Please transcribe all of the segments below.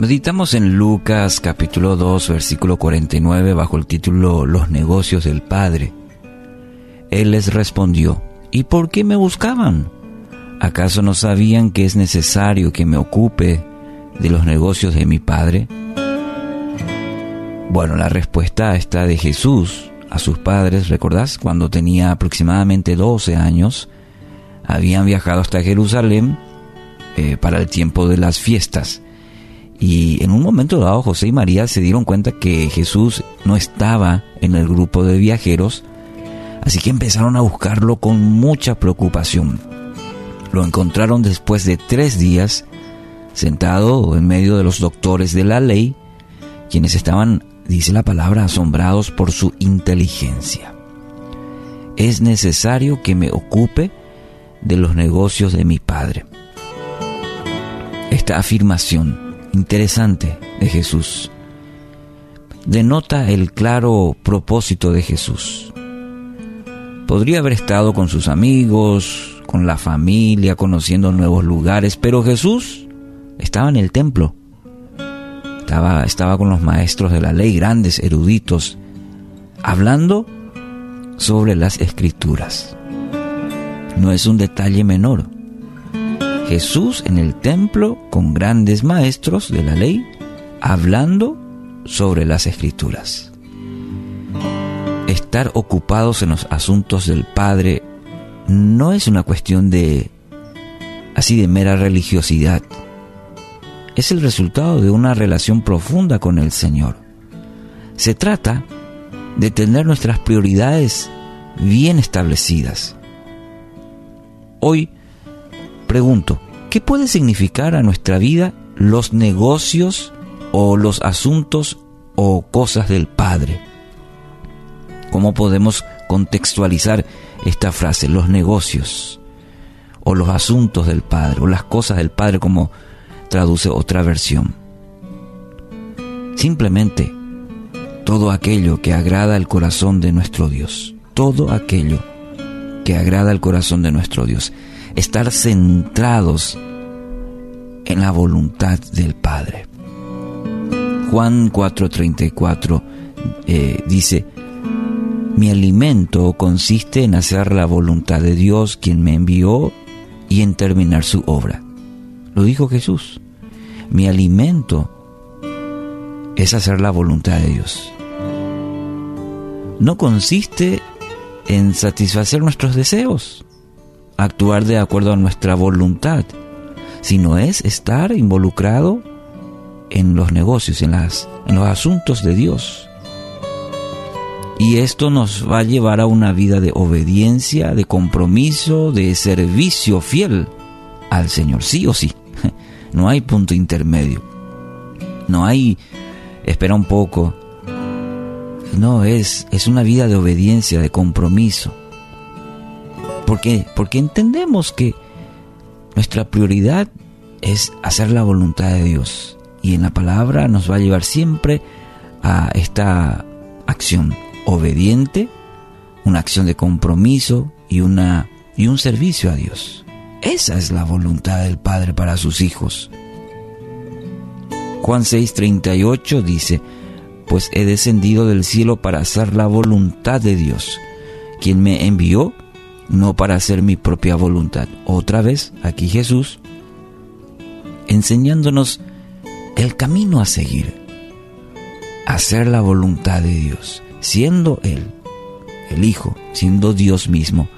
Meditamos en Lucas capítulo 2 versículo 49 bajo el título Los negocios del Padre. Él les respondió, ¿y por qué me buscaban? ¿Acaso no sabían que es necesario que me ocupe de los negocios de mi Padre? Bueno, la respuesta está de Jesús a sus padres, ¿recordás? Cuando tenía aproximadamente 12 años, habían viajado hasta Jerusalén eh, para el tiempo de las fiestas. Y en un momento dado José y María se dieron cuenta que Jesús no estaba en el grupo de viajeros, así que empezaron a buscarlo con mucha preocupación. Lo encontraron después de tres días sentado en medio de los doctores de la ley, quienes estaban, dice la palabra, asombrados por su inteligencia. Es necesario que me ocupe de los negocios de mi Padre. Esta afirmación interesante de Jesús. Denota el claro propósito de Jesús. Podría haber estado con sus amigos, con la familia, conociendo nuevos lugares, pero Jesús estaba en el templo. Estaba, estaba con los maestros de la ley, grandes eruditos, hablando sobre las escrituras. No es un detalle menor. Jesús en el templo con grandes maestros de la ley hablando sobre las escrituras. Estar ocupados en los asuntos del Padre no es una cuestión de así de mera religiosidad. Es el resultado de una relación profunda con el Señor. Se trata de tener nuestras prioridades bien establecidas. Hoy Pregunto, ¿qué puede significar a nuestra vida los negocios o los asuntos o cosas del Padre? ¿Cómo podemos contextualizar esta frase, los negocios o los asuntos del Padre o las cosas del Padre como traduce otra versión? Simplemente todo aquello que agrada al corazón de nuestro Dios, todo aquello que agrada al corazón de nuestro Dios estar centrados en la voluntad del Padre. Juan 4:34 eh, dice, mi alimento consiste en hacer la voluntad de Dios quien me envió y en terminar su obra. Lo dijo Jesús. Mi alimento es hacer la voluntad de Dios. No consiste en satisfacer nuestros deseos actuar de acuerdo a nuestra voluntad, sino es estar involucrado en los negocios, en, las, en los asuntos de Dios. Y esto nos va a llevar a una vida de obediencia, de compromiso, de servicio fiel al Señor, sí o sí. No hay punto intermedio. No hay, espera un poco. No, es, es una vida de obediencia, de compromiso. ¿Por qué? Porque entendemos que nuestra prioridad es hacer la voluntad de Dios. Y en la palabra nos va a llevar siempre a esta acción obediente, una acción de compromiso y, una, y un servicio a Dios. Esa es la voluntad del Padre para sus hijos. Juan 6:38 dice, pues he descendido del cielo para hacer la voluntad de Dios, quien me envió no para hacer mi propia voluntad. Otra vez, aquí Jesús, enseñándonos el camino a seguir, hacer la voluntad de Dios, siendo Él, el Hijo, siendo Dios mismo.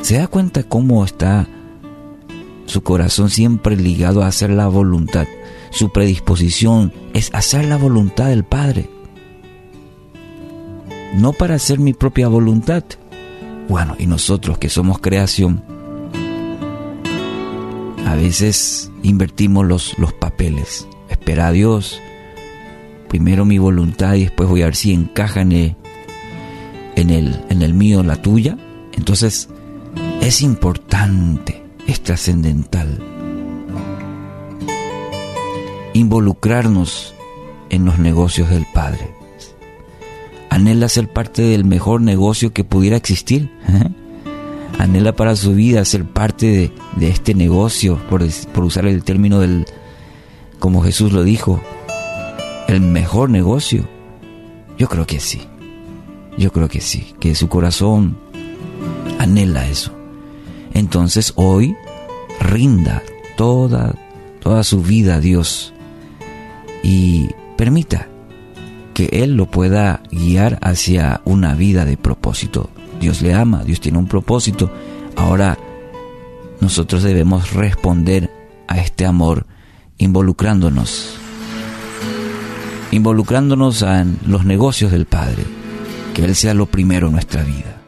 ¿Se da cuenta cómo está su corazón siempre ligado a hacer la voluntad? Su predisposición es hacer la voluntad del Padre. No para hacer mi propia voluntad, bueno, y nosotros que somos creación, a veces invertimos los, los papeles. Espera a Dios, primero mi voluntad y después voy a ver si encaja en el, en el, en el mío la tuya. Entonces, es importante, es trascendental involucrarnos en los negocios del Padre anhela ser parte del mejor negocio que pudiera existir. Anhela para su vida ser parte de, este negocio, por, por, usar el término del, como Jesús lo dijo, el mejor negocio? Yo creo que sí. Yo creo que sí, que su corazón anhela eso. Entonces hoy rinda toda toda su vida a Dios y permita que Él lo pueda guiar hacia una vida de propósito. Dios le ama, Dios tiene un propósito. Ahora nosotros debemos responder a este amor involucrándonos, involucrándonos en los negocios del Padre, que Él sea lo primero en nuestra vida.